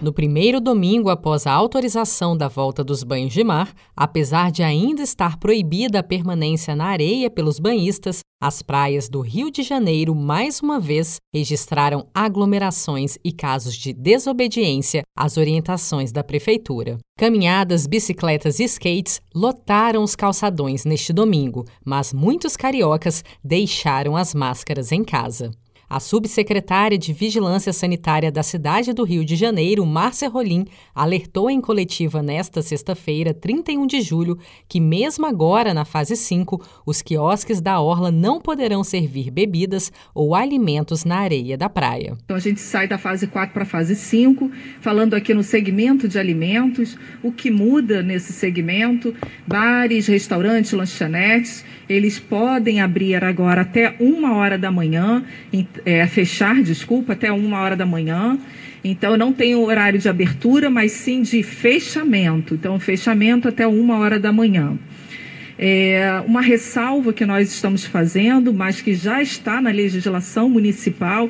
No primeiro domingo após a autorização da volta dos banhos de mar, apesar de ainda estar proibida a permanência na areia pelos banhistas, as praias do Rio de Janeiro mais uma vez registraram aglomerações e casos de desobediência às orientações da prefeitura. Caminhadas, bicicletas e skates lotaram os calçadões neste domingo, mas muitos cariocas deixaram as máscaras em casa. A subsecretária de Vigilância Sanitária da cidade do Rio de Janeiro, Márcia Rolim, alertou em coletiva nesta sexta-feira, 31 de julho, que mesmo agora na fase 5, os quiosques da orla não poderão servir bebidas ou alimentos na areia da praia. Então a gente sai da fase 4 para a fase 5, falando aqui no segmento de alimentos, o que muda nesse segmento, bares, restaurantes, lanchonetes, eles podem abrir agora até uma hora da manhã, é, fechar, desculpa, até uma hora da manhã. Então, não tem horário de abertura, mas sim de fechamento. Então, fechamento até uma hora da manhã. É uma ressalva que nós estamos fazendo, mas que já está na legislação municipal,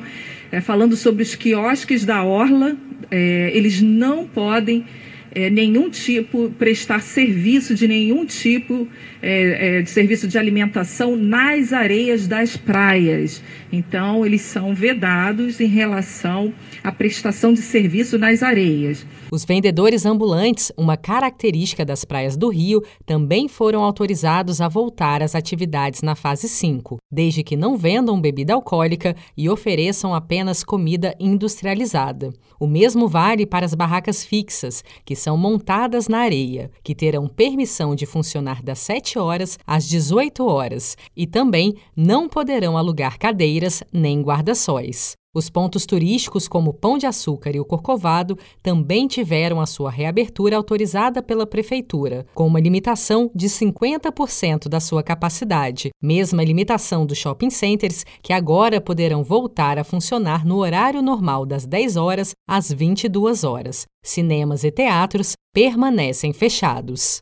é, falando sobre os quiosques da Orla, é, eles não podem é, nenhum tipo, prestar serviço de nenhum tipo é, é, de serviço de alimentação nas areias das praias. Então, eles são vedados em relação à prestação de serviço nas areias. Os vendedores ambulantes, uma característica das praias do Rio, também foram autorizados a voltar às atividades na fase 5, desde que não vendam bebida alcoólica e ofereçam apenas comida industrializada. O mesmo vale para as barracas fixas, que são montadas na areia, que terão permissão de funcionar das 7 horas às 18 horas e também não poderão alugar cadeiras nem guarda-sóis. Os pontos turísticos, como Pão de Açúcar e o Corcovado, também tiveram a sua reabertura autorizada pela Prefeitura, com uma limitação de 50% da sua capacidade, mesma limitação dos shopping centers, que agora poderão voltar a funcionar no horário normal das 10 horas às 22 horas. Cinemas e teatros permanecem fechados.